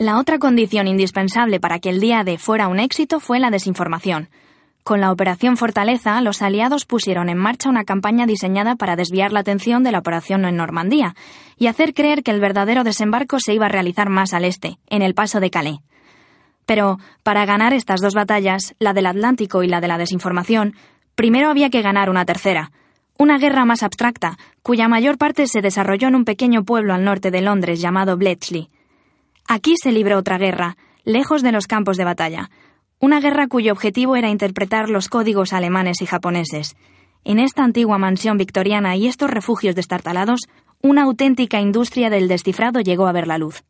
La otra condición indispensable para que el día D fuera un éxito fue la desinformación. Con la Operación Fortaleza, los aliados pusieron en marcha una campaña diseñada para desviar la atención de la operación en Normandía y hacer creer que el verdadero desembarco se iba a realizar más al este, en el paso de Calais. Pero, para ganar estas dos batallas, la del Atlántico y la de la desinformación, primero había que ganar una tercera, una guerra más abstracta, cuya mayor parte se desarrolló en un pequeño pueblo al norte de Londres llamado Bletchley. Aquí se libró otra guerra, lejos de los campos de batalla, una guerra cuyo objetivo era interpretar los códigos alemanes y japoneses. En esta antigua mansión victoriana y estos refugios destartalados, una auténtica industria del descifrado llegó a ver la luz.